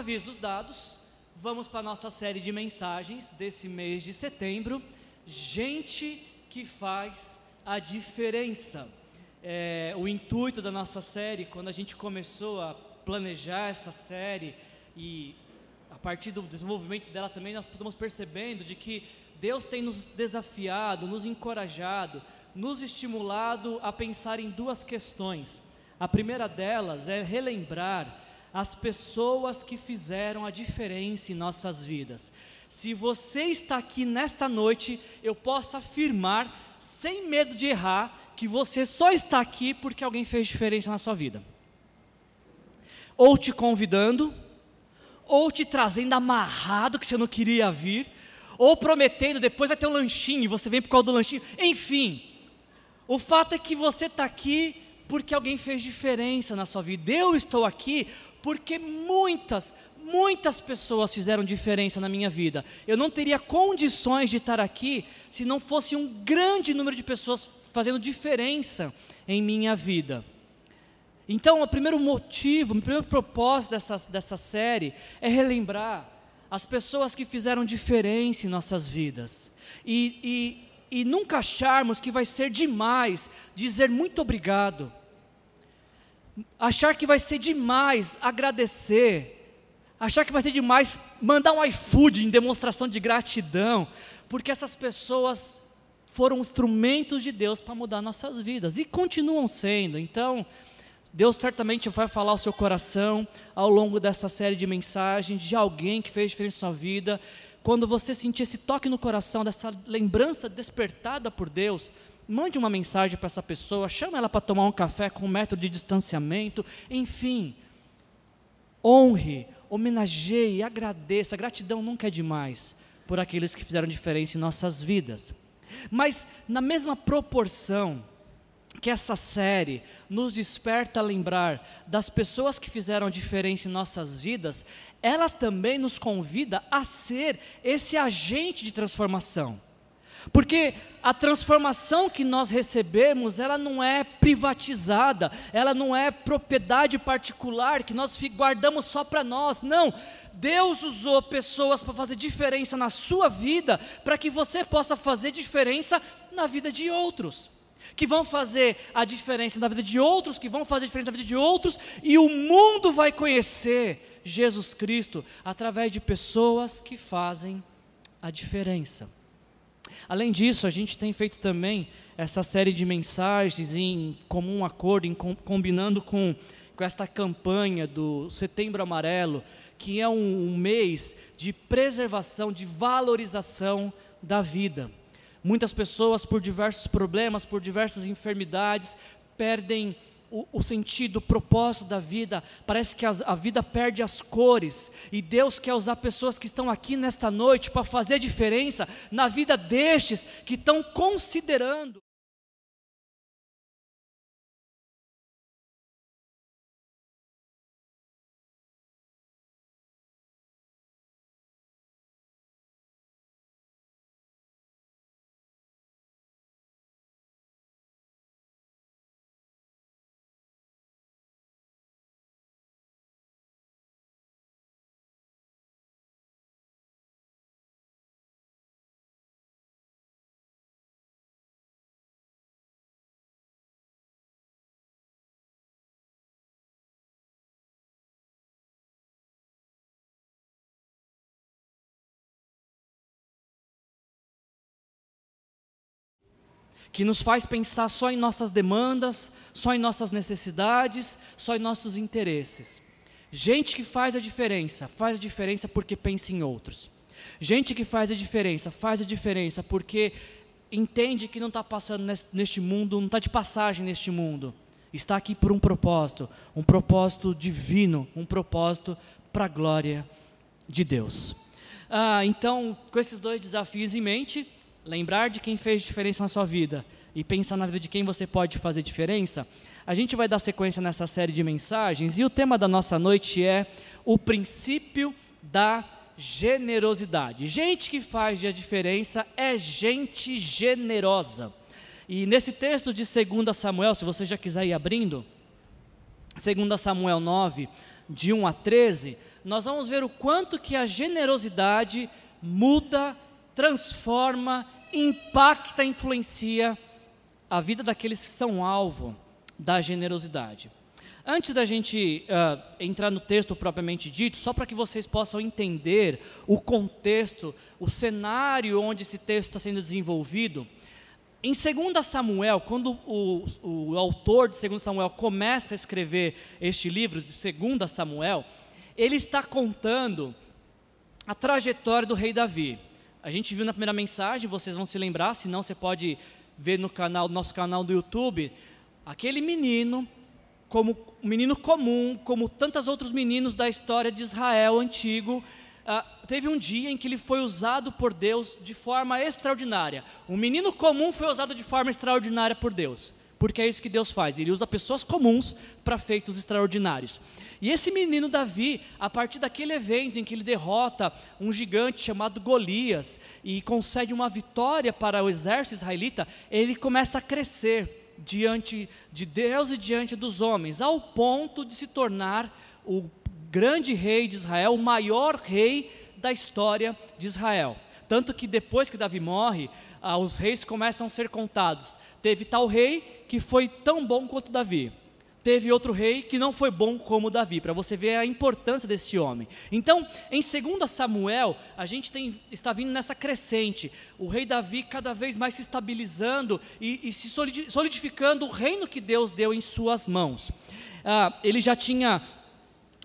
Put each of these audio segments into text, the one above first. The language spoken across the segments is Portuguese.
Avisos dados, vamos para a nossa série de mensagens desse mês de setembro. Gente que faz a diferença. É, o intuito da nossa série, quando a gente começou a planejar essa série e a partir do desenvolvimento dela também nós estamos percebendo de que Deus tem nos desafiado, nos encorajado, nos estimulado a pensar em duas questões. A primeira delas é relembrar as pessoas que fizeram a diferença em nossas vidas. Se você está aqui nesta noite, eu posso afirmar, sem medo de errar, que você só está aqui porque alguém fez diferença na sua vida. Ou te convidando, ou te trazendo amarrado que você não queria vir, ou prometendo depois vai ter um lanchinho você vem por causa do lanchinho. Enfim, o fato é que você está aqui porque alguém fez diferença na sua vida. Eu estou aqui porque muitas, muitas pessoas fizeram diferença na minha vida. Eu não teria condições de estar aqui se não fosse um grande número de pessoas fazendo diferença em minha vida. Então, o primeiro motivo, o primeiro propósito dessa, dessa série é relembrar as pessoas que fizeram diferença em nossas vidas. E, e, e nunca acharmos que vai ser demais dizer muito obrigado achar que vai ser demais agradecer, achar que vai ser demais mandar um iFood em demonstração de gratidão, porque essas pessoas foram instrumentos de Deus para mudar nossas vidas e continuam sendo. Então, Deus certamente vai falar ao seu coração ao longo dessa série de mensagens de alguém que fez diferença na sua vida. Quando você sentir esse toque no coração, dessa lembrança despertada por Deus, mande uma mensagem para essa pessoa, chama ela para tomar um café com um metro de distanciamento, enfim. Honre, homenageie, agradeça. Gratidão nunca é demais por aqueles que fizeram diferença em nossas vidas. Mas, na mesma proporção que essa série nos desperta a lembrar das pessoas que fizeram diferença em nossas vidas, ela também nos convida a ser esse agente de transformação. Porque a transformação que nós recebemos, ela não é privatizada, ela não é propriedade particular que nós guardamos só para nós. Não, Deus usou pessoas para fazer diferença na sua vida, para que você possa fazer diferença na vida de outros. Que vão fazer a diferença na vida de outros, que vão fazer a diferença na vida de outros, e o mundo vai conhecer Jesus Cristo através de pessoas que fazem a diferença. Além disso, a gente tem feito também essa série de mensagens em comum acordo, em, combinando com, com esta campanha do Setembro Amarelo, que é um, um mês de preservação, de valorização da vida. Muitas pessoas, por diversos problemas, por diversas enfermidades, perdem o, o, sentido, o propósito da vida, parece que a, vida perde as cores, e Deus quer usar pessoas que estão aqui nesta noite para fazer diferença na vida destes que estão considerando. Que nos faz pensar só em nossas demandas, só em nossas necessidades, só em nossos interesses. Gente que faz a diferença, faz a diferença porque pensa em outros. Gente que faz a diferença, faz a diferença porque entende que não está passando neste mundo, não está de passagem neste mundo. Está aqui por um propósito, um propósito divino, um propósito para a glória de Deus. Ah, então, com esses dois desafios em mente, lembrar de quem fez diferença na sua vida e pensar na vida de quem você pode fazer diferença, a gente vai dar sequência nessa série de mensagens e o tema da nossa noite é o princípio da generosidade. Gente que faz a diferença é gente generosa. E nesse texto de 2 Samuel, se você já quiser ir abrindo, 2 Samuel 9, de 1 a 13, nós vamos ver o quanto que a generosidade muda, transforma, impacta, influencia a vida daqueles que são alvo da generosidade. Antes da gente uh, entrar no texto propriamente dito, só para que vocês possam entender o contexto, o cenário onde esse texto está sendo desenvolvido, em 2 Samuel, quando o, o, autor de 2 Samuel começa a escrever este livro de 2 Samuel, ele está contando a trajetória do rei Davi. A gente viu na primeira mensagem, vocês vão se lembrar, se não você pode ver no canal, nosso canal do YouTube, aquele menino, como um menino comum, como tantos outros meninos da história de Israel antigo, ah, teve um dia em que ele foi usado por Deus de forma extraordinária. Um menino comum foi usado de forma extraordinária por Deus, porque é isso que Deus faz, ele usa pessoas comuns para feitos extraordinários. E esse menino Davi, a partir daquele evento em que ele derrota um gigante chamado Golias e concede uma vitória para o exército israelita, ele começa a crescer diante de Deus e diante dos homens, ao ponto de se tornar o grande rei de Israel, o maior rei da história de Israel. Tanto que depois que Davi morre, ah, os reis começam a ser contados. Teve tal rei que foi tão bom quanto Davi. Teve outro rei que não foi bom como Davi, para você ver a importância deste homem. Então, em 2 Samuel, a gente tem, está vindo nessa crescente. O rei Davi cada vez mais se estabilizando e, e se solidificando o reino que Deus deu em suas mãos. Ah, ele já tinha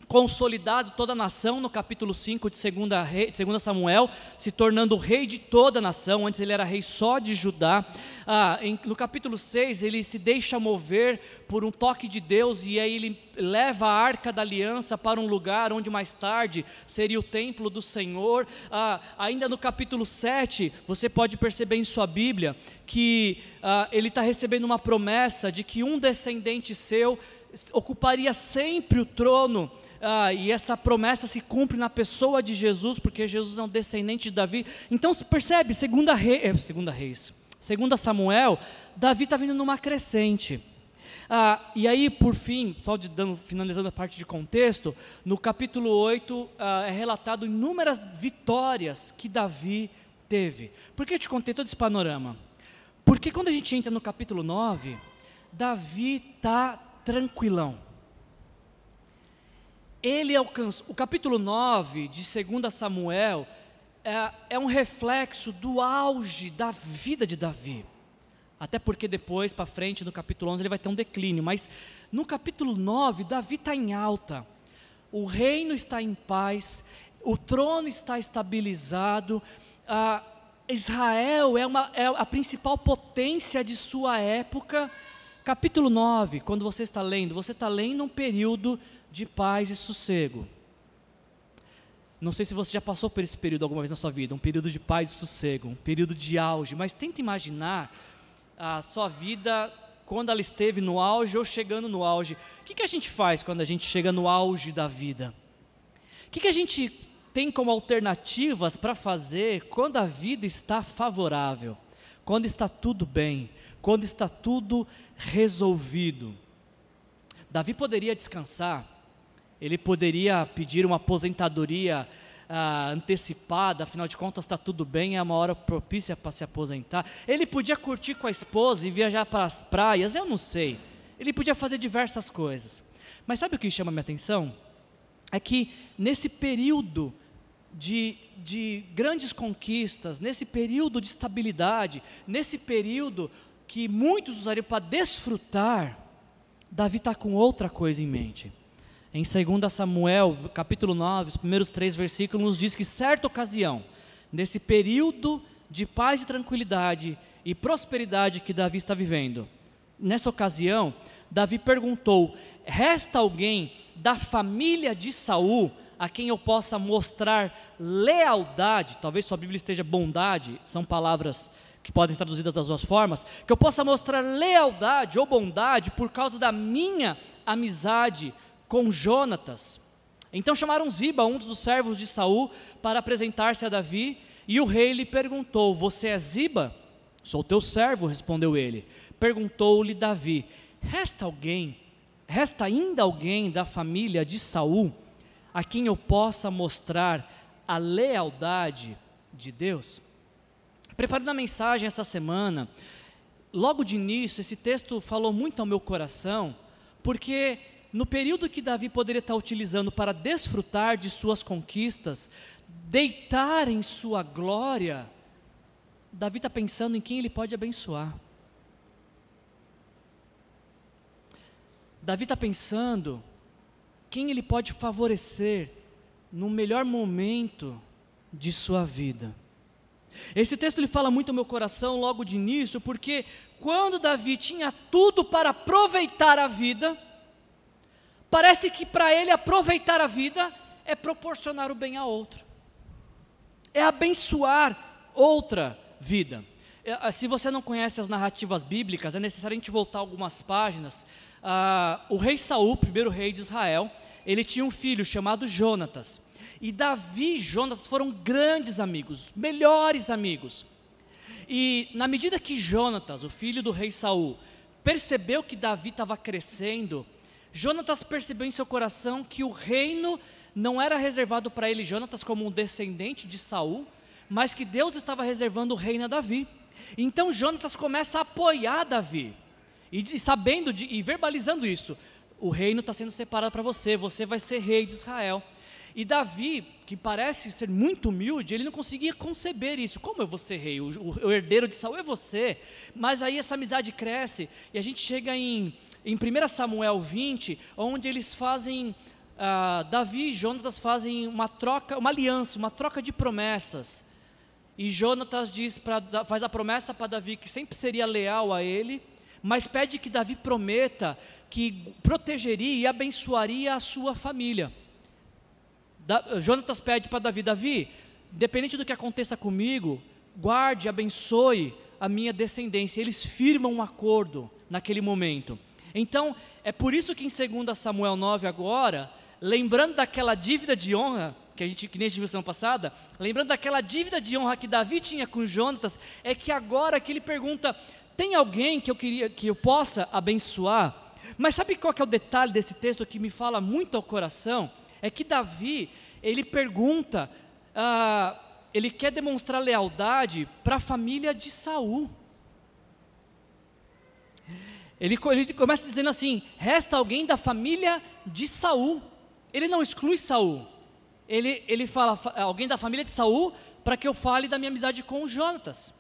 consolidado toda a nação no capítulo 5 de 2 Samuel, se tornando rei de toda a nação, antes ele era rei só de Judá. Ah, em, no capítulo 6 ele se deixa mover por um toque de Deus e aí ele leva a arca da aliança para um lugar onde mais tarde seria o templo do Senhor. Ah, ainda no capítulo 7, você pode perceber em sua Bíblia que ah, ele está recebendo uma promessa de que um descendente seu ocuparia sempre o trono ah, e essa promessa se cumpre na pessoa de Jesus, porque Jesus é um descendente de Davi. Então, percebe, segunda, rei, é, segunda reis, segunda Samuel, Davi está vindo numa crescente. Ah, e aí, por fim, só de dando, finalizando a parte de contexto, no capítulo 8 ah, é relatado inúmeras vitórias que Davi teve. Por que eu te contei todo esse panorama? Porque quando a gente entra no capítulo 9, Davi está tranquilão ele alcançou. O capítulo 9 de 2 Samuel é, é um reflexo do auge da vida de Davi. Até porque depois, para frente, no capítulo 11, ele vai ter um declínio. Mas no capítulo 9, Davi está em alta. O reino está em paz. O trono está estabilizado. Israel é, uma, é a principal potência de sua época. Capítulo 9, quando você está lendo, você está lendo um período de paz e sossego. Não sei se você já passou por esse período alguma vez na sua vida, um período de paz e sossego, um período de auge, mas tenta imaginar a sua vida quando ela esteve no auge ou chegando no auge. O que, que a gente faz quando a gente chega no auge da vida? O que, que a gente tem como alternativas para fazer quando a vida está favorável, quando está tudo bem, quando está tudo resolvido? Davi poderia descansar, ele poderia pedir uma aposentadoria ah, antecipada, afinal de contas está tudo bem, é uma hora propícia para se aposentar. Ele podia curtir com a esposa e viajar para as praias, eu não sei. Ele podia fazer diversas coisas. Mas sabe o que chama minha atenção? É que nesse período de, de grandes conquistas, nesse período de estabilidade, nesse período que muitos usariam para desfrutar, Davi está com outra coisa em mente. Em 2 Samuel, capítulo 9, os primeiros três versículos, nos diz que certa ocasião, nesse período de paz e tranquilidade e prosperidade que Davi está vivendo, nessa ocasião, Davi perguntou: resta alguém da família de Saul a quem eu possa mostrar lealdade? Talvez sua Bíblia esteja bondade, são palavras que podem ser traduzidas das duas formas, que eu possa mostrar lealdade ou bondade por causa da minha amizade com Jonatas. Então chamaram Ziba, um dos servos de Saul, para apresentar-se a Davi, e o rei lhe perguntou: Você é Ziba? Sou teu servo, respondeu ele. Perguntou-lhe Davi: Resta alguém resta ainda alguém da família de Saul a quem eu possa mostrar a lealdade de Deus? Preparando a mensagem essa semana, logo de início, esse texto falou muito ao meu coração, porque no período que Davi poderia estar utilizando para desfrutar de suas conquistas, deitar em sua glória, Davi está pensando em quem ele pode abençoar. Davi está pensando quem ele pode favorecer no melhor momento de sua vida. Esse texto ele fala muito ao meu coração logo de início, porque quando Davi tinha tudo para aproveitar a vida, parece que para ele aproveitar a vida é proporcionar o bem a outro, é abençoar outra vida. É, se você não conhece as narrativas bíblicas, é necessário a gente voltar algumas páginas ah, o rei Saul, primeiro rei de Israel, ele tinha um filho chamado Jonatas. E Davi e Jonatas foram grandes amigos, melhores amigos. E na medida que Jonatas, o filho do rei Saul, percebeu que Davi estava crescendo, Jonatas percebeu em seu coração que o reino não era reservado para ele, Jonatas, como um descendente de Saul, mas que Deus estava reservando o reino a Davi. Então Jonatas começa a apoiar Davi. E, sabendo de, e verbalizando isso, o reino está sendo separado para você, você vai ser rei de Israel. E Davi, que parece ser muito humilde, ele não conseguia conceber isso. Como eu vou ser rei? O, o, o herdeiro de Saul é você. Mas aí essa amizade cresce e a gente chega em, em 1 Samuel 20, onde eles fazem, uh, Davi e Jonatas fazem uma troca, uma aliança, uma troca de promessas. E Jonatas diz pra, faz a promessa para Davi que sempre seria leal a ele mas pede que Davi prometa que protegeria e abençoaria a sua família. Da, Jonatas pede para Davi: Davi, independente do que aconteça comigo, guarde, abençoe a minha descendência. Eles firmam um acordo naquele momento. Então, é por isso que em 2 Samuel 9 agora, lembrando daquela dívida de honra, que a gente que nem a gente viu semana passada, lembrando daquela dívida de honra que Davi tinha com Jonatas, é que agora que ele pergunta: tem alguém que eu queria que eu possa abençoar? Mas sabe qual é o detalhe desse texto que me fala muito ao coração? É que Davi, ele pergunta, ah, ele quer demonstrar lealdade para a família de Saul. Ele, ele, começa dizendo assim: resta alguém da família de Saul. Ele não exclui Saul. Ele, ele fala alguém da família de Saul para que eu fale da minha amizade com o Jonatas.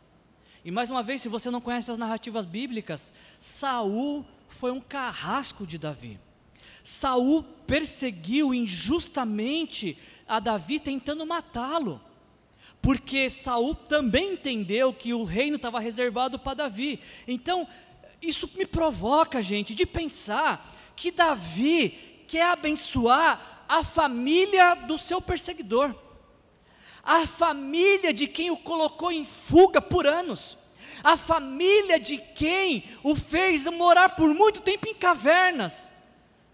E mais uma vez, se você não conhece as narrativas bíblicas, Saul foi um carrasco de Davi. Saul perseguiu injustamente a Davi tentando matá-lo. Porque Saul também entendeu que o reino estava reservado para Davi. Então, isso me provoca, gente, de pensar que Davi quer abençoar a família do seu perseguidor a família de quem o colocou em fuga por anos, a família de quem o fez morar por muito tempo em cavernas,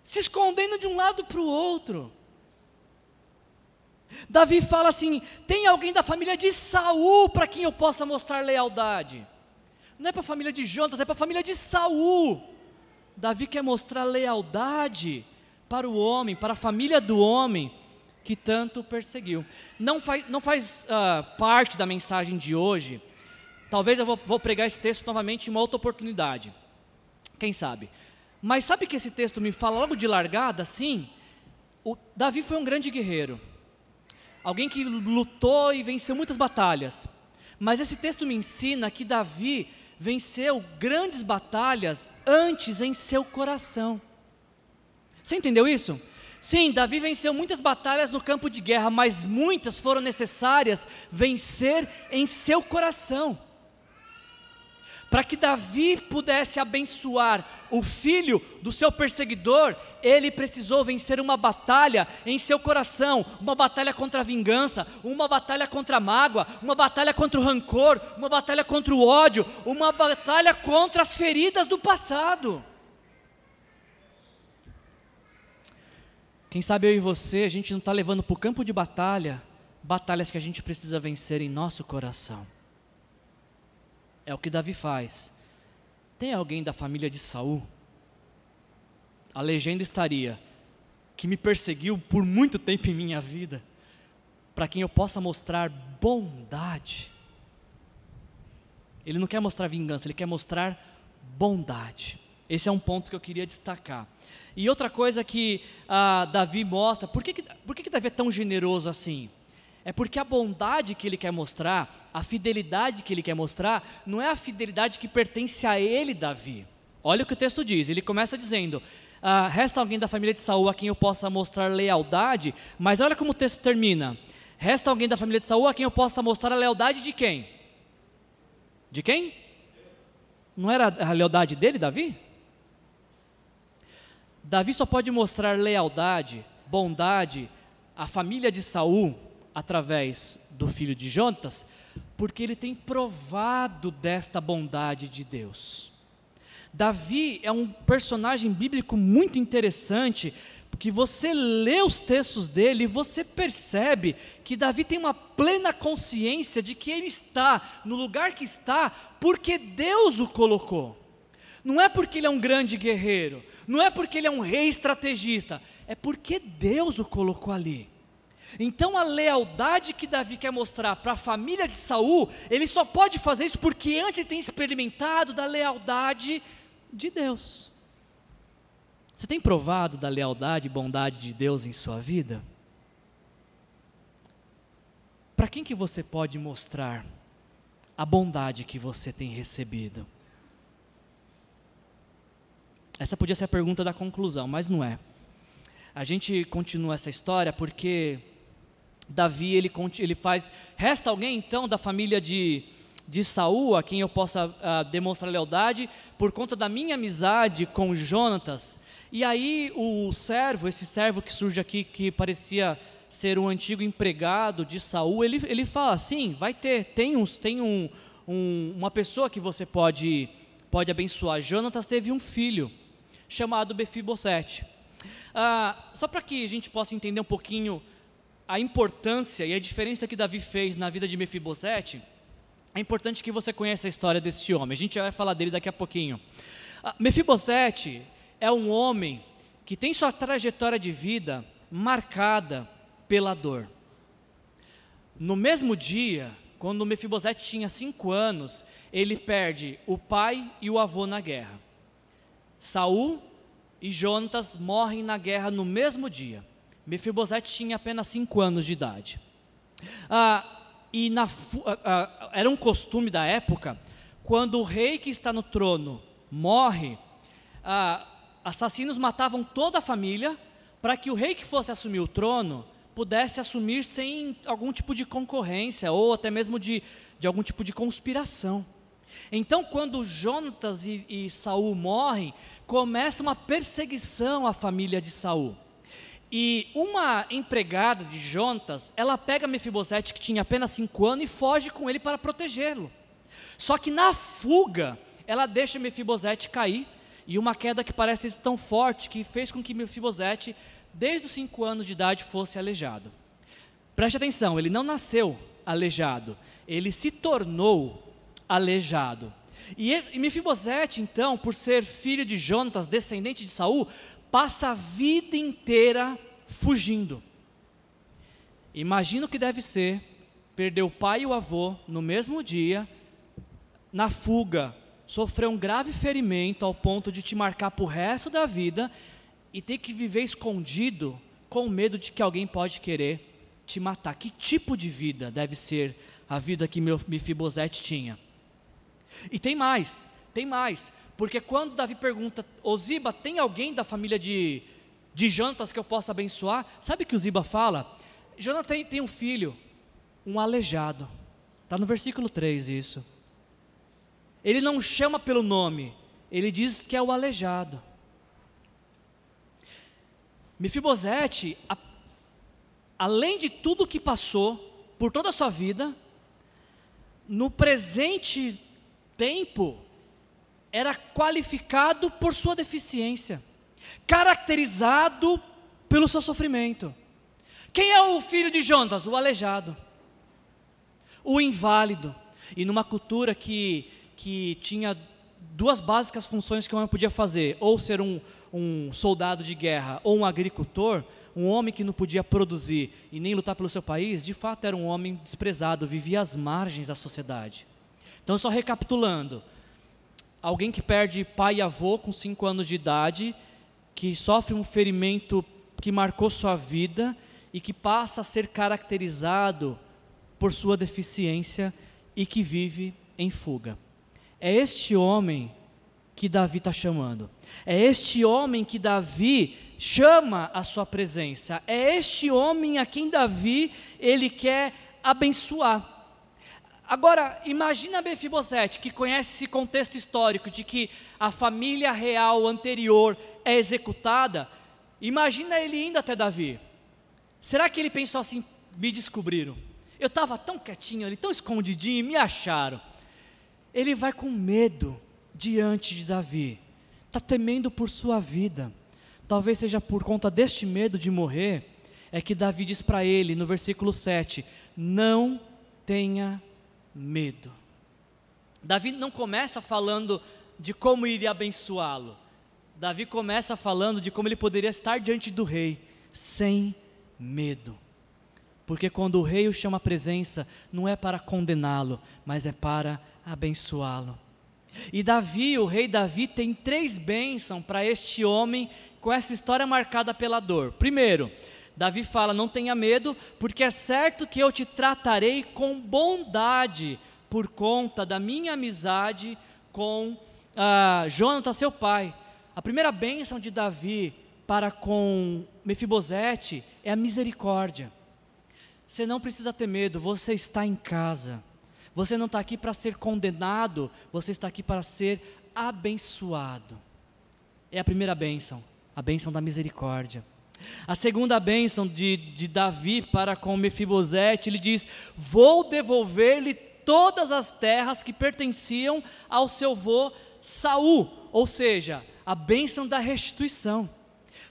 se escondendo de um lado para o outro. Davi fala assim: tem alguém da família de Saul para quem eu possa mostrar lealdade. Não é para a família de Jonas, é para a família de Saul. Davi quer mostrar lealdade para o homem, para a família do homem, que tanto perseguiu. Não faz, não faz uh, parte da mensagem de hoje. Talvez eu vou, vou pregar esse texto novamente em uma outra oportunidade. Quem sabe? Mas sabe que esse texto me fala logo de largada, assim? O Davi foi um grande guerreiro. Alguém que lutou e venceu muitas batalhas. Mas esse texto me ensina que Davi venceu grandes batalhas antes em seu coração. Você entendeu isso? Sim, Davi venceu muitas batalhas no campo de guerra, mas muitas foram necessárias vencer em seu coração. Para que Davi pudesse abençoar o filho do seu perseguidor, ele precisou vencer uma batalha em seu coração, uma batalha contra a vingança, uma batalha contra a mágoa, uma batalha contra o rancor, uma batalha contra o ódio, uma batalha contra as feridas do passado. Quem sabe eu e você, a gente não está levando para o campo de batalha batalhas que a gente precisa vencer em nosso coração. É o que Davi faz. Tem alguém da família de Saul a legenda estaria que me perseguiu por muito tempo em minha vida, para quem eu possa mostrar bondade. Ele não quer mostrar vingança, ele quer mostrar bondade. Esse é um ponto que eu queria destacar. E outra coisa que ah, Davi mostra, por que, que, por que, que Davi é tão generoso assim? É porque a bondade que ele quer mostrar, a fidelidade que ele quer mostrar, não é a fidelidade que pertence a ele, Davi. Olha o que o texto diz. Ele começa dizendo: ah, resta alguém da família de Saul a quem eu possa mostrar lealdade, mas olha como o texto termina. Resta alguém da família de Saul a quem eu possa mostrar a lealdade de quem? De quem? Não era a lealdade dele, Davi? Davi só pode mostrar lealdade, bondade à família de Saul através do filho de Jonatas, porque ele tem provado desta bondade de Deus. Davi é um personagem bíblico muito interessante, porque você lê os textos dele e você percebe que Davi tem uma plena consciência de que ele está no lugar que está porque Deus o colocou. Não é porque ele é um grande guerreiro, não é porque ele é um rei estrategista, é porque Deus o colocou ali. Então a lealdade que Davi quer mostrar para a família de Saul, ele só pode fazer isso porque antes ele tem experimentado da lealdade de Deus. Você tem provado da lealdade e bondade de Deus em sua vida? Para quem que você pode mostrar a bondade que você tem recebido? Essa podia ser a pergunta da conclusão, mas não é. A gente continua essa história porque Davi ele, ele faz. Resta alguém então da família de, de Saul a quem eu possa uh, demonstrar lealdade por conta da minha amizade com Jonatas. E aí o servo, esse servo que surge aqui que parecia ser um antigo empregado de Saul, ele, ele fala assim, vai ter, tem, uns, tem um, um, uma pessoa que você pode, pode abençoar. Jonatas teve um filho chamado Befibosete. Ah, só para que a gente possa entender um pouquinho a importância e a diferença que Davi fez na vida de Mefibosete, é importante que você conheça a história desse homem. A gente vai falar dele daqui a pouquinho. Ah, Mefibosete é um homem que tem sua trajetória de vida marcada pela dor. No mesmo dia, quando Mefibosete tinha cinco anos, ele perde o pai e o avô na guerra. Saul e Jonatas morrem na guerra no mesmo dia. Mefibosete tinha apenas cinco anos de idade. Ah, e na, ah, ah, era um costume da época, quando o rei que está no trono morre, ah, assassinos matavam toda a família para que o rei que fosse assumir o trono pudesse assumir sem algum tipo de concorrência ou até mesmo de, de algum tipo de conspiração. Então, quando Jonatas e, e Saul morrem, começa uma perseguição à família de Saul. E uma empregada de Jonatas, ela pega Mefibosete, que tinha apenas cinco anos, e foge com ele para protegê-lo. Só que na fuga, ela deixa Mefibosete cair, e uma queda que parece tão forte que fez com que Mefibosete, desde os cinco anos de idade, fosse aleijado. Preste atenção, ele não nasceu aleijado, ele se tornou aleijado. E Mefibosete, então, por ser filho de Jonatas, descendente de Saul, passa a vida inteira fugindo. Imagina o que deve ser perder o pai e o avô no mesmo dia, na fuga, sofrer um grave ferimento ao ponto de te marcar para o resto da vida e ter que viver escondido com medo de que alguém pode querer te matar. Que tipo de vida deve ser a vida que Mefibosete tinha? E tem mais, tem mais. Porque quando Davi pergunta, ô Ziba, tem alguém da família de, de Jonatas que eu possa abençoar? Sabe que o Ziba fala? Jonatas tem, tem um filho, um aleijado. Está no versículo 3 isso. Ele não chama pelo nome, ele diz que é o aleijado. Mefibosete, a, além de tudo que passou por toda a sua vida, no presente tempo, era qualificado por sua deficiência, caracterizado pelo seu sofrimento. Quem é o filho de Jonas? O aleijado, o inválido. E numa cultura que, que tinha duas básicas funções que um homem podia fazer: ou ser um, um soldado de guerra ou um agricultor, um homem que não podia produzir e nem lutar pelo seu país, de fato era um homem desprezado, vivia às margens da sociedade. Então, só recapitulando: alguém que perde pai e avô com cinco anos de idade, que sofre um ferimento que marcou sua vida e que passa a ser caracterizado por sua deficiência e que vive em fuga. É este homem que Davi está chamando. É este homem que Davi chama a sua presença. É este homem a quem Davi ele quer abençoar. Agora, imagina Mefibosete, que conhece esse contexto histórico de que a família real anterior é executada. Imagina ele indo até Davi. Será que ele pensou assim: me descobriram? Eu estava tão quietinho ali, tão escondidinho, e me acharam. Ele vai com medo diante de Davi, está temendo por sua vida. Talvez seja por conta deste medo de morrer, é que Davi diz para ele no versículo 7: Não tenha medo. Davi não começa falando de como iria abençoá-lo. Davi começa falando de como ele poderia estar diante do rei sem medo. Porque quando o rei o chama à presença, não é para condená-lo, mas é para abençoá-lo. E Davi, o rei Davi, tem três bênçãos para este homem com essa história marcada pela dor. Primeiro, Davi fala: Não tenha medo, porque é certo que eu te tratarei com bondade, por conta da minha amizade com ah, Jonathan, seu pai. A primeira bênção de Davi para com Mefibosete é a misericórdia. Você não precisa ter medo, você está em casa. Você não está aqui para ser condenado, você está aqui para ser abençoado. É a primeira bênção, a bênção da misericórdia. A segunda bênção de, de Davi para com Mefibosete, ele diz: Vou devolver-lhe todas as terras que pertenciam ao seu avô Saul, ou seja, a bênção da restituição.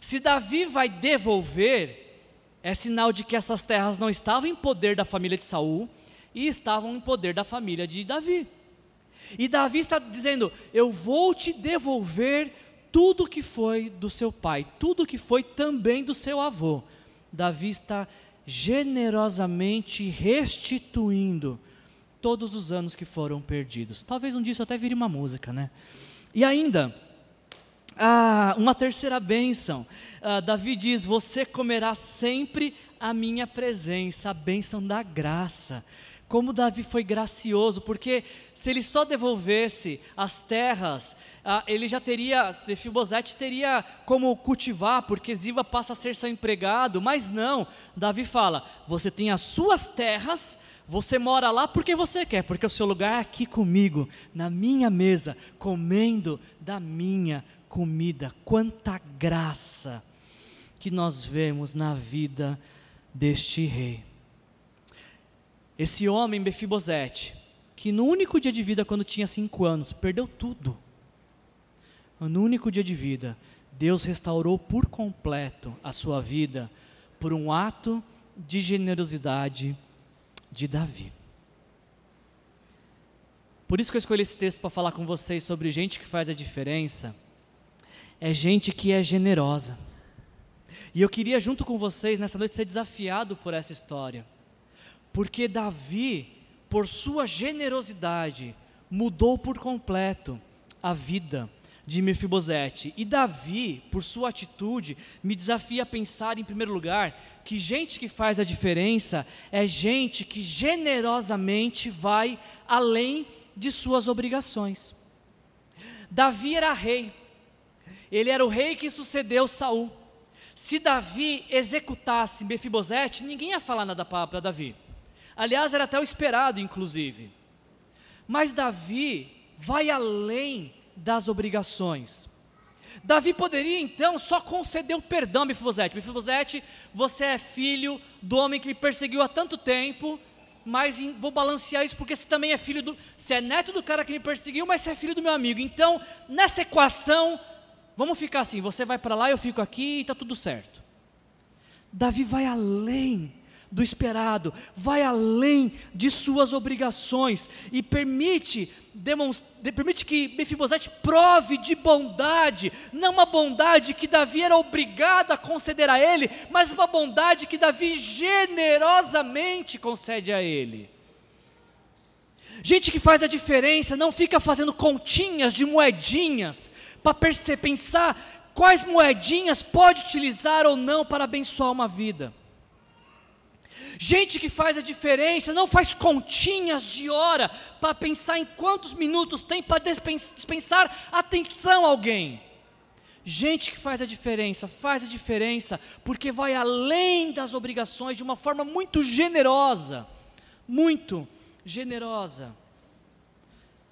Se Davi vai devolver, é sinal de que essas terras não estavam em poder da família de Saul e estavam em poder da família de Davi. E Davi está dizendo: Eu vou te devolver tudo que foi do seu pai, tudo que foi também do seu avô. Davi está generosamente restituindo todos os anos que foram perdidos. Talvez um dia isso até vire uma música, né? E ainda, ah, uma terceira bênção. Ah, Davi diz: Você comerá sempre a minha presença, a bênção da graça como Davi foi gracioso, porque se ele só devolvesse as terras, ah, ele já teria, Mefibosete teria como cultivar, porque Ziba passa a ser seu empregado, mas não, Davi fala, você tem as suas terras, você mora lá porque você quer, porque o seu lugar é aqui comigo, na minha mesa, comendo da minha comida, quanta graça que nós vemos na vida deste rei. Esse homem, Mefibosete, que no único dia de vida, quando tinha cinco anos, perdeu tudo. No único dia de vida, Deus restaurou por completo a sua vida por um ato de generosidade de Davi. Por isso que eu escolhi esse texto para falar com vocês sobre gente que faz a diferença. É gente que é generosa. E eu queria, junto com vocês, nessa noite, ser desafiado por essa história. Porque Davi, por sua generosidade, mudou por completo a vida de Mefibosete. E Davi, por sua atitude, me desafia a pensar, em primeiro lugar, que gente que faz a diferença é gente que generosamente vai além de suas obrigações. Davi era rei. Ele era o rei que sucedeu Saul. Se Davi executasse Mefibosete, ninguém ia falar nada para Davi. Aliás, era até o esperado, inclusive. Mas Davi vai além das obrigações. Davi poderia então só conceder o perdão a Mefibosete. Mefibosete, você é filho do homem que me perseguiu há tanto tempo, mas vou balancear isso porque você também é filho do. Você é neto do cara que me perseguiu, mas você é filho do meu amigo. Então, nessa equação, vamos ficar assim: você vai para lá, eu fico aqui e está tudo certo. Davi vai além do esperado, vai além de suas obrigações e permite, permite que Mefibosete prove de bondade, não uma bondade que Davi era obrigado a conceder a ele, mas uma bondade que Davi generosamente concede a ele. Gente que faz a diferença não fica fazendo continhas de moedinhas para pensar quais moedinhas pode utilizar ou não para abençoar uma vida. Gente que faz a diferença não faz continhas de hora para pensar em quantos minutos tem para dispensar atenção a alguém. Gente que faz a diferença, faz a diferença porque vai além das obrigações de uma forma muito generosa. Muito generosa.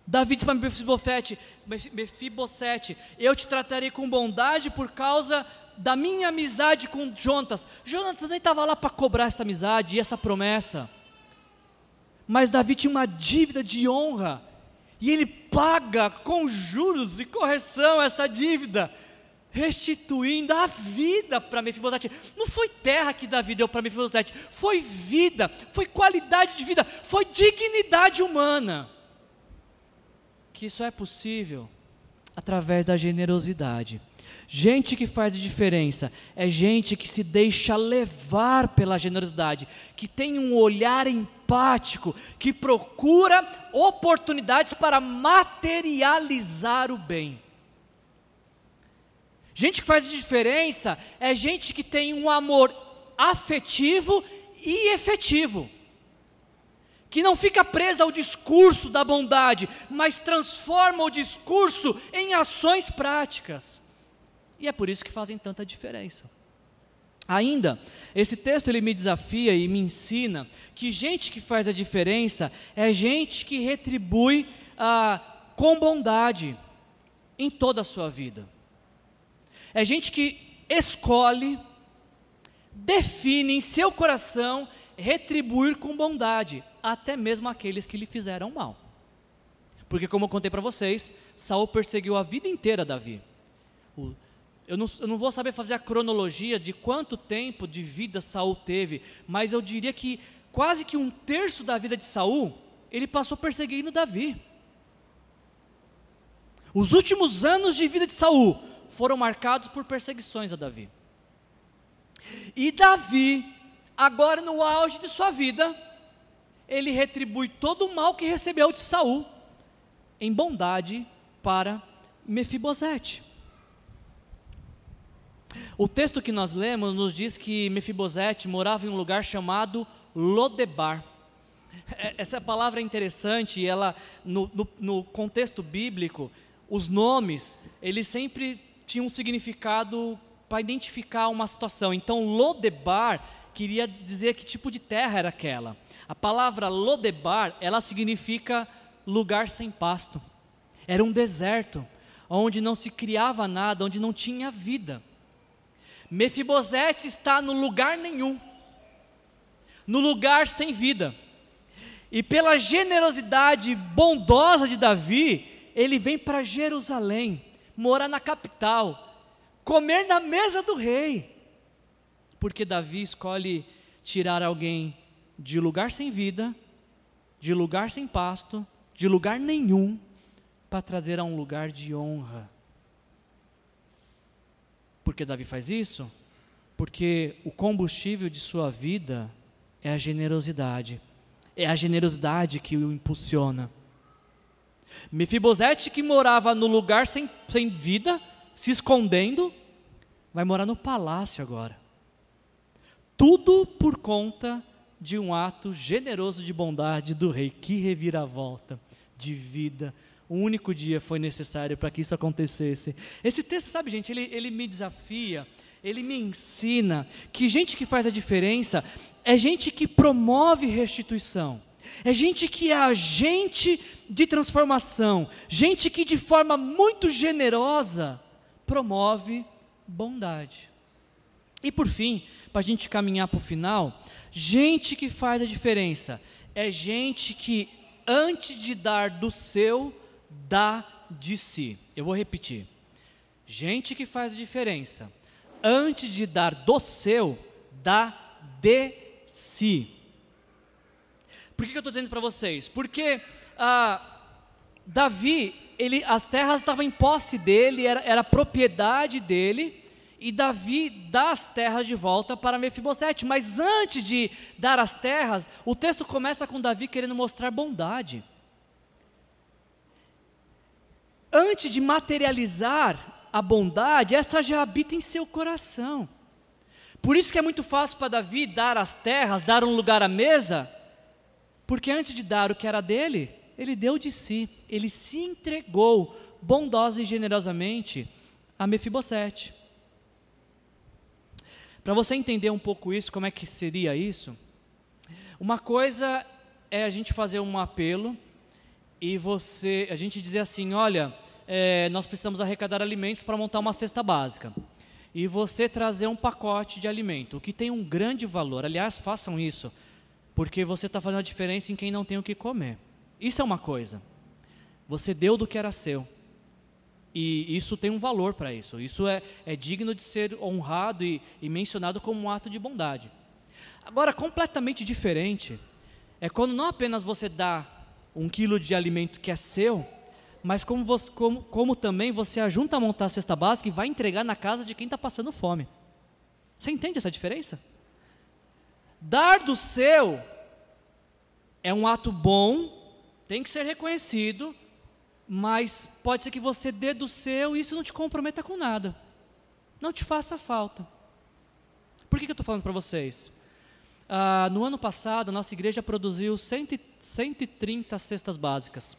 Davi disse para Mefibosete, Mefibosete, eu te tratarei com bondade por causa da minha amizade com Jonatas. Jonatas nem estava lá para cobrar essa amizade e essa promessa. Mas Davi tinha uma dívida de honra. E ele paga com juros e correção essa dívida, restituindo a vida para Mefibosete. Não foi terra que Davi deu para Mefibosete, foi vida, foi qualidade de vida, foi dignidade humana. Que isso é possível através da generosidade. Gente que faz a diferença é gente que se deixa levar pela generosidade, que tem um olhar empático, que procura oportunidades para materializar o bem. Gente que faz a diferença é gente que tem um amor afetivo e efetivo. Que não fica presa ao discurso da bondade, mas transforma o discurso em ações práticas. E é por isso que fazem tanta diferença. Ainda, esse texto ele me desafia e me ensina que gente que faz a diferença é gente que retribui ah, com bondade em toda a sua vida. É gente que escolhe, define em seu coração retribuir com bondade, até mesmo aqueles que lhe fizeram mal. Porque, como eu contei para vocês, Saul perseguiu a vida inteira Davi. O, eu não, eu não, vou saber fazer a cronologia de quanto tempo de vida Saul teve, mas eu diria que quase que um terço da vida de Saul ele passou perseguindo Davi. Os últimos anos de vida de Saul foram marcados por perseguições a Davi. E Davi, agora no auge de sua vida, ele retribui todo o mal que recebeu de Saul em bondade para Mefibosete. O texto que nós lemos nos diz que Mefibosete morava em um lugar chamado Lodebar. É, essa palavra é interessante ela, no, no, no contexto bíblico, os nomes, eles sempre tinham um significado para identificar uma situação. Então, Lodebar queria dizer que tipo de terra era aquela. A palavra Lodebar, ela significa lugar sem pasto. Era um deserto, onde não se criava nada, onde não tinha vida. Mefibosete está no lugar nenhum, no lugar sem vida. E pela generosidade bondosa de Davi, ele vem para Jerusalém, morar na capital, comer na mesa do rei. Porque Davi escolhe tirar alguém de lugar sem vida, de lugar sem pasto, de lugar nenhum, para trazer a um lugar de honra. Por que Davi faz isso? Porque o combustível de sua vida é a generosidade. É a generosidade que o impulsiona. Mefibosete, que morava no lugar sem, sem vida, se escondendo, vai morar no palácio agora. Tudo por conta de um ato generoso de bondade do rei. Que reviravolta de vida, um único dia foi necessário para que isso acontecesse. Esse texto, sabe, gente, ele, ele me desafia, ele me ensina que gente que faz a diferença é gente que promove restituição, é gente que é agente de transformação, gente que de forma muito generosa promove bondade. E por fim, para a gente caminhar para o final, gente que faz a diferença é gente que antes de dar do seu, dá de si. Eu vou repetir. Gente que faz diferença, antes de dar do seu, dá de si. Por que, que eu estou dizendo para vocês? Porque ah, Davi, ele, as terras estavam em posse dele, era, era propriedade dele, e Davi dá as terras de volta para Mefibosete. Mas antes de dar as terras, o texto começa com Davi querendo mostrar bondade. Antes de materializar a bondade, esta já habita em seu coração. Por isso que é muito fácil para Davi dar as terras, dar um lugar à mesa, porque antes de dar o que era dele, ele deu de si, ele se entregou bondosa e generosamente a Mefibosete. Para você entender um pouco isso, como é que seria isso? Uma coisa é a gente fazer um apelo e você, a gente dizer assim, olha, é, nós precisamos arrecadar alimentos para montar uma cesta básica. E você trazer um pacote de alimento, o que tem um grande valor. Aliás, façam isso, porque você está fazendo a diferença em quem não tem o que comer. Isso é uma coisa. Você deu do que era seu. E isso tem um valor para isso. Isso é, é, digno de ser honrado e, e mencionado como um ato de bondade. Agora, completamente diferente é quando não apenas você dá um quilo de alimento que é seu, mas como, você, como, como também você ajunta a montar a cesta básica e vai entregar na casa de quem está passando fome. Você entende essa diferença? Dar do seu é um ato bom, tem que ser reconhecido, mas pode ser que você dê do seu e isso não te comprometa com nada. Não te faça falta. Por que, que eu estou falando para vocês? Ah, no ano passado, a nossa igreja produziu 100, 130 cestas básicas.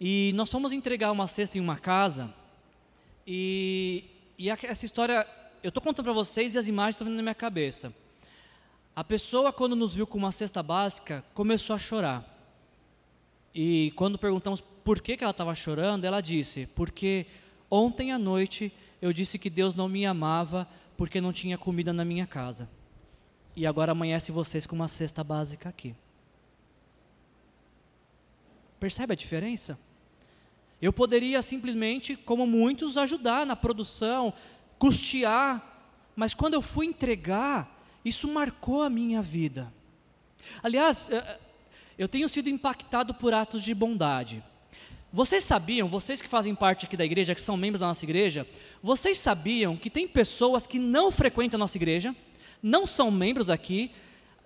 E nós fomos entregar uma cesta em uma casa. E, e essa história, eu estou contando para vocês e as imagens estão vindo na minha cabeça. A pessoa, quando nos viu com uma cesta básica, começou a chorar. E quando perguntamos por que, que ela estava chorando, ela disse: Porque ontem à noite eu disse que Deus não me amava porque não tinha comida na minha casa. E agora amanhece vocês com uma cesta básica aqui. Percebe a diferença? Eu poderia simplesmente, como muitos, ajudar na produção, custear, mas quando eu fui entregar, isso marcou a minha vida. Aliás, eh, eh, eu tenho sido impactado por atos de bondade. Vocês sabiam, vocês que fazem parte aqui da igreja, que são membros da nossa igreja, vocês sabiam que tem pessoas que não frequentam a nossa igreja, não são membros aqui,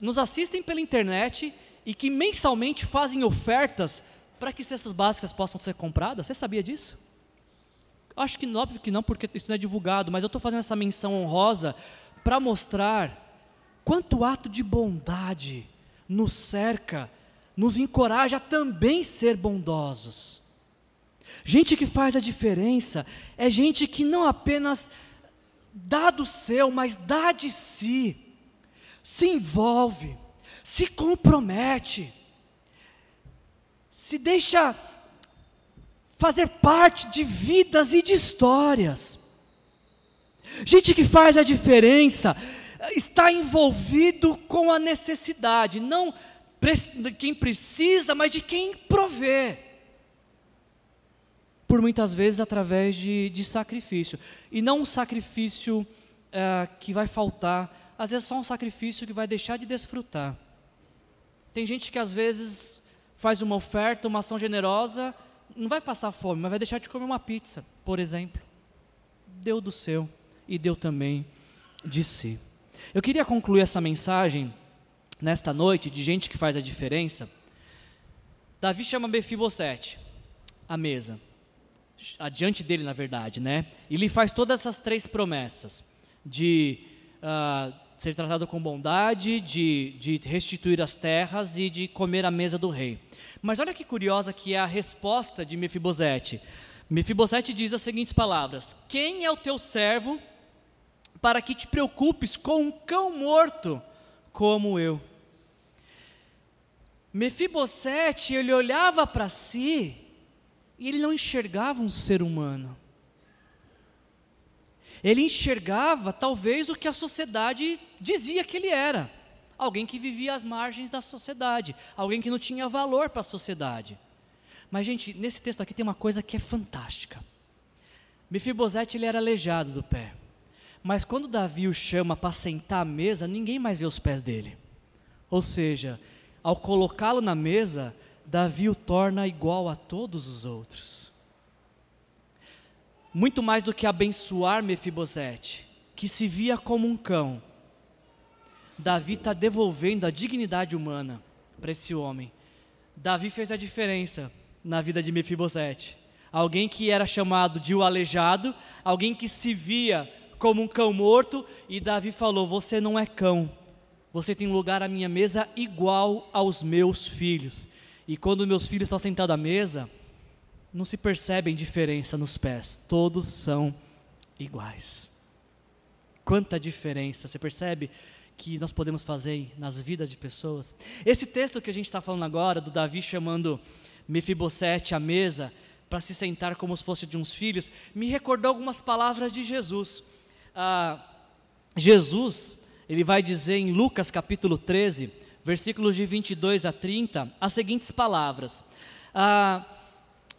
nos assistem pela internet e que mensalmente fazem ofertas para que cestas básicas possam ser compradas? Você sabia disso? Acho que óbvio que não, porque isso não é divulgado, mas eu estou fazendo essa menção honrosa para mostrar quanto ato de bondade nos cerca nos encoraja a também ser bondosos. Gente que faz a diferença é gente que não apenas dá do seu, mas dá de si, se envolve, se compromete, se deixa fazer parte de vidas e de histórias. Gente que faz a diferença está envolvido com a necessidade, não de quem precisa, mas de quem provê. Por muitas vezes através de, de sacrifício. E não um sacrifício é, que vai faltar, às vezes só um sacrifício que vai deixar de desfrutar. Tem gente que às vezes faz uma oferta, uma ação generosa, não vai passar fome, mas vai deixar de comer uma pizza, por exemplo. Deu do seu e deu também de si. Eu queria concluir essa mensagem nesta noite, de gente que faz a diferença, Davi chama Mefibosete à mesa, adiante dele, na verdade, né? E lhe faz todas essas três promessas: de uh, ser tratado com bondade, de, de restituir as terras e de comer à mesa do rei. Mas olha que curiosa que é a resposta de Mefibosete. Mefibosete diz as seguintes palavras: Quem é o teu servo para que te preocupes com um cão morto como eu? Mefibosete, ele olhava para si e ele não enxergava um ser humano. Ele enxergava talvez o que a sociedade dizia que ele era. Alguém que vivia às margens da sociedade, alguém que não tinha valor para a sociedade. Mas gente, nesse texto aqui tem uma coisa que é fantástica. Mefibosete ele era aleijado do pé. Mas quando Davi o chama para sentar à mesa, ninguém mais vê os pés dele. Ou seja, ao colocá-lo na mesa, Davi o torna igual a todos os outros. Muito mais do que abençoar Mefibosete, que se via como um cão, Davi está devolvendo a dignidade humana para esse homem. Davi fez a diferença na vida de Mefibosete. Alguém que era chamado de o aleijado, alguém que se via como um cão morto, e Davi falou: Você não é cão, você tem lugar à minha mesa igual aos meus filhos. E quando meus filhos estão sentados à mesa, não se percebem diferença nos pés, todos são iguais. Quanta diferença, você percebe que nós podemos fazer nas vidas de pessoas? Esse texto que a gente está falando agora, do Davi chamando Mefibosete à mesa para se sentar como se fosse de uns filhos, me recordou algumas palavras de Jesus ah, Jesus, ele vai dizer em Lucas capítulo 13, versículos de 22 a 30, as seguintes palavras. Ah,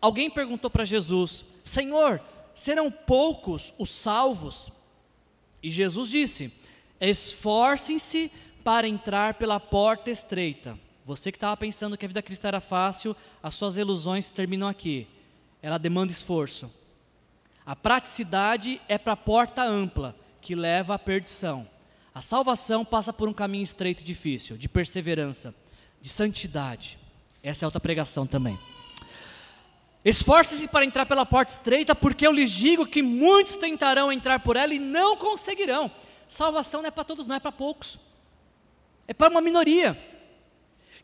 alguém perguntou para Jesus: Senhor, serão poucos os salvos? E Jesus disse: Esforcem-se para entrar pela porta estreita. Você que estava pensando que a vida cristã era fácil, as suas ilusões terminam aqui. Ela demanda esforço. A praticidade é para a porta ampla, que leva à perdição. A salvação passa por um caminho estreito e difícil, de perseverança, de santidade. Essa é outra pregação também. Esforce-se para entrar pela porta estreita, porque eu lhes digo que muitos tentarão entrar por ela e não conseguirão. Salvação não é para todos, não é para poucos. É para uma minoria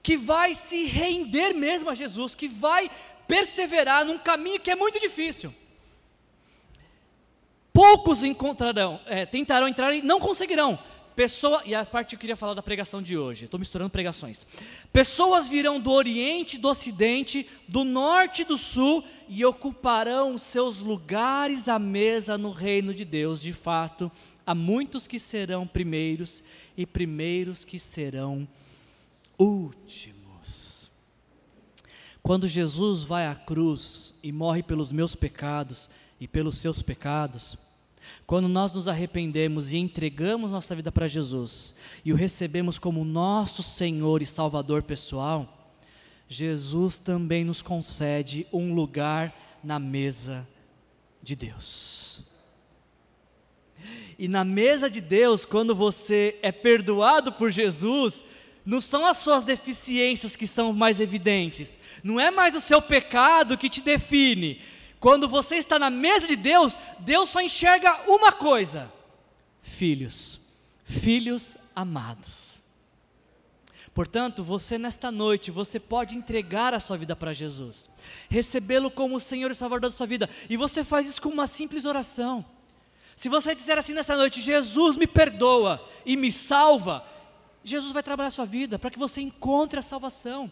que vai se render mesmo a Jesus, que vai perseverar num caminho que é muito difícil. Poucos encontrarão, é, tentarão entrar e não conseguirão. Pessoa, e a parte que eu queria falar da pregação de hoje, estou misturando pregações. Pessoas virão do Oriente, do Ocidente, do Norte e do Sul e ocuparão seus lugares à mesa no reino de Deus. De fato, há muitos que serão primeiros e primeiros que serão últimos. Quando Jesus vai à cruz e morre pelos meus pecados e pelos seus pecados, quando nós nos arrependemos e entregamos nossa vida para Jesus e o recebemos como nosso Senhor e Salvador pessoal, Jesus também nos concede um lugar na mesa de Deus. E na mesa de Deus, quando você é perdoado por Jesus, não são as suas deficiências que são mais evidentes, não é mais o seu pecado que te define, quando você está na mesa de Deus, Deus só enxerga uma coisa: filhos, filhos amados. Portanto, você nesta noite, você pode entregar a sua vida para Jesus, recebê-lo como o Senhor e Salvador da sua vida, e você faz isso com uma simples oração. Se você disser assim nesta noite, Jesus me perdoa e me salva, Jesus vai trabalhar a sua vida para que você encontre a salvação.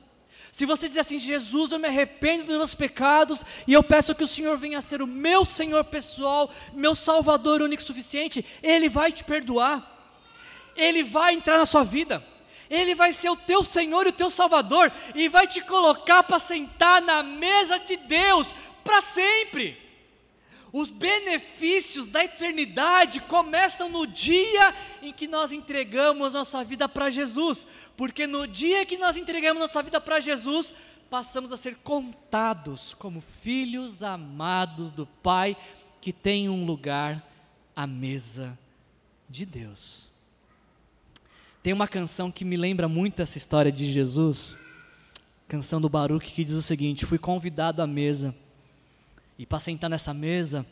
Se você dizer assim, Jesus, eu me arrependo dos meus pecados e eu peço que o Senhor venha a ser o meu Senhor pessoal, meu Salvador único e suficiente, Ele vai te perdoar, Ele vai entrar na sua vida, Ele vai ser o teu Senhor e o teu Salvador e vai te colocar para sentar na mesa de Deus para sempre. Os benefícios da eternidade começam no dia em que nós entregamos nossa vida para Jesus, porque no dia que nós entregamos nossa vida para Jesus, passamos a ser contados como filhos amados do Pai que tem um lugar à mesa de Deus. Tem uma canção que me lembra muito essa história de Jesus, canção do Baruch, que diz o seguinte: Fui convidado à mesa e para sentar nessa mesa,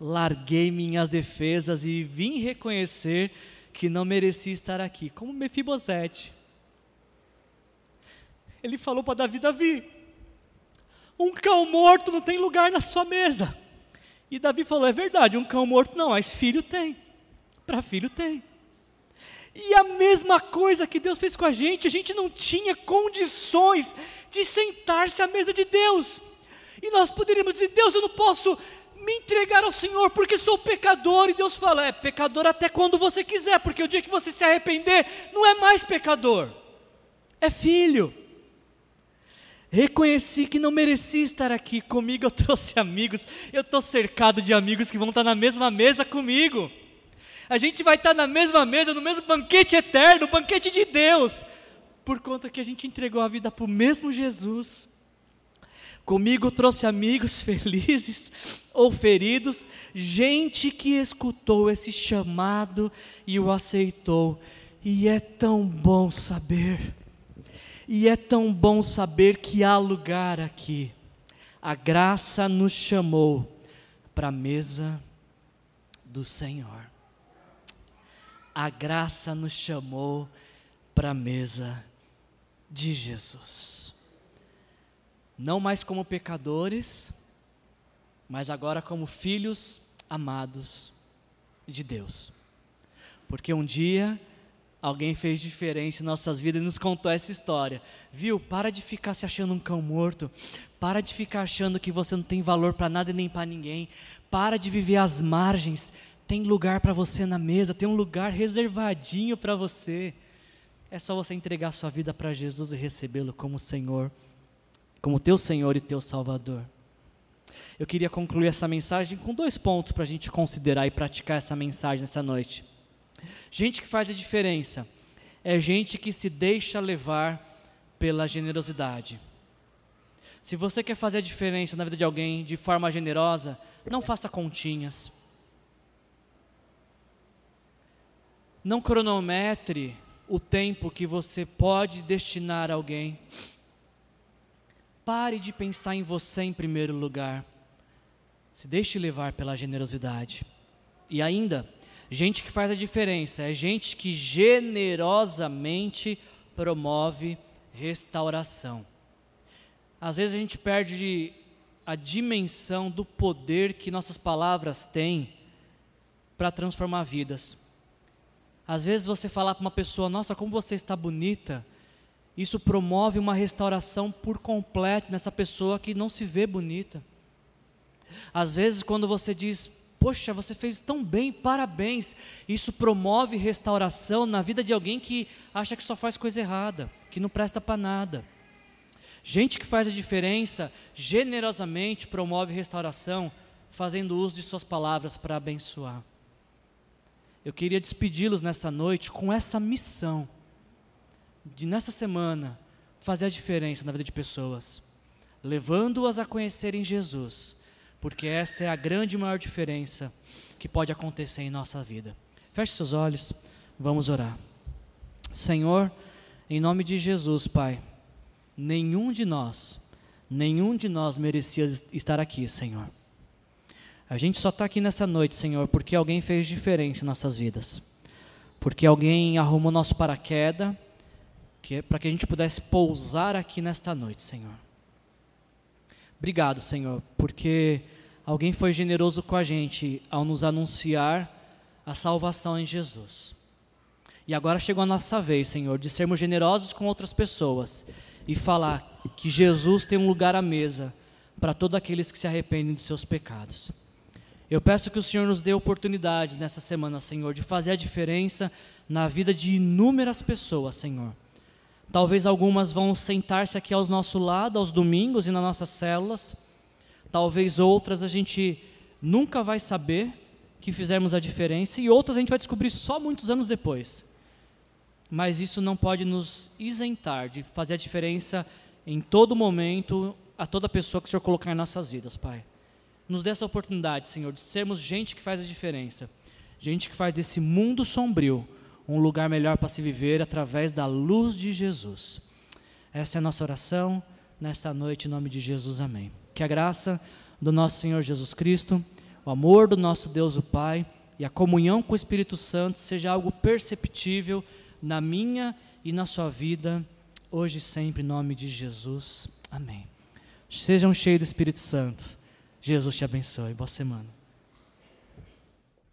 larguei minhas defesas e vim reconhecer que não merecia estar aqui, como Mefibosete. Ele falou para Davi: Davi, um cão morto não tem lugar na sua mesa. E Davi falou: É verdade, um cão morto não, mas filho tem. Para filho tem. E a mesma coisa que Deus fez com a gente, a gente não tinha condições de sentar-se à mesa de Deus. E nós poderíamos dizer: Deus, eu não posso me entregar ao Senhor porque sou pecador. E Deus fala: é pecador até quando você quiser, porque o dia que você se arrepender, não é mais pecador, é filho. Reconheci que não merecia estar aqui comigo, eu trouxe amigos, eu estou cercado de amigos que vão estar na mesma mesa comigo. A gente vai estar na mesma mesa, no mesmo banquete eterno, banquete de Deus, por conta que a gente entregou a vida para o mesmo Jesus. Comigo trouxe amigos felizes ou feridos, gente que escutou esse chamado e o aceitou. E é tão bom saber, e é tão bom saber que há lugar aqui. A graça nos chamou para a mesa do Senhor. A graça nos chamou para a mesa de Jesus não mais como pecadores, mas agora como filhos amados de Deus. Porque um dia alguém fez diferença em nossas vidas e nos contou essa história. Viu? Para de ficar se achando um cão morto. Para de ficar achando que você não tem valor para nada e nem para ninguém. Para de viver às margens. Tem lugar para você na mesa, tem um lugar reservadinho para você. É só você entregar sua vida para Jesus e recebê-lo como Senhor como teu Senhor e teu Salvador. Eu queria concluir essa mensagem com dois pontos para a gente considerar e praticar essa mensagem nessa noite. Gente que faz a diferença é gente que se deixa levar pela generosidade. Se você quer fazer a diferença na vida de alguém de forma generosa, não faça continhas. Não cronometre o tempo que você pode destinar a alguém. Pare de pensar em você em primeiro lugar. Se deixe levar pela generosidade. E ainda, gente que faz a diferença é gente que generosamente promove restauração. Às vezes a gente perde a dimensão do poder que nossas palavras têm para transformar vidas. Às vezes você falar para uma pessoa, nossa, como você está bonita, isso promove uma restauração por completo nessa pessoa que não se vê bonita. Às vezes, quando você diz, Poxa, você fez tão bem, parabéns, isso promove restauração na vida de alguém que acha que só faz coisa errada, que não presta para nada. Gente que faz a diferença, generosamente promove restauração, fazendo uso de suas palavras para abençoar. Eu queria despedi-los nessa noite com essa missão de nessa semana fazer a diferença na vida de pessoas, levando-as a conhecerem Jesus, porque essa é a grande maior diferença que pode acontecer em nossa vida. Feche seus olhos, vamos orar. Senhor, em nome de Jesus, Pai, nenhum de nós, nenhum de nós merecia estar aqui, Senhor. A gente só está aqui nessa noite, Senhor, porque alguém fez diferença em nossas vidas. Porque alguém arrumou nosso paraquedas, que para que a gente pudesse pousar aqui nesta noite, Senhor. Obrigado, Senhor, porque alguém foi generoso com a gente ao nos anunciar a salvação em Jesus. E agora chegou a nossa vez, Senhor, de sermos generosos com outras pessoas e falar que Jesus tem um lugar à mesa para todos aqueles que se arrependem dos seus pecados. Eu peço que o Senhor nos dê oportunidades nessa semana, Senhor, de fazer a diferença na vida de inúmeras pessoas, Senhor Talvez algumas vão sentar-se aqui ao nosso lado aos domingos e nas nossas células. Talvez outras a gente nunca vai saber que fizemos a diferença e outras a gente vai descobrir só muitos anos depois. Mas isso não pode nos isentar de fazer a diferença em todo momento a toda pessoa que o Senhor colocar em nossas vidas, Pai. Nos dê essa oportunidade, Senhor, de sermos gente que faz a diferença. Gente que faz desse mundo sombrio um lugar melhor para se viver através da luz de Jesus. Essa é a nossa oração nesta noite, em nome de Jesus, amém. Que a graça do nosso Senhor Jesus Cristo, o amor do nosso Deus o Pai e a comunhão com o Espírito Santo seja algo perceptível na minha e na sua vida, hoje e sempre, em nome de Jesus, amém. Sejam cheios do Espírito Santo. Jesus te abençoe. Boa semana.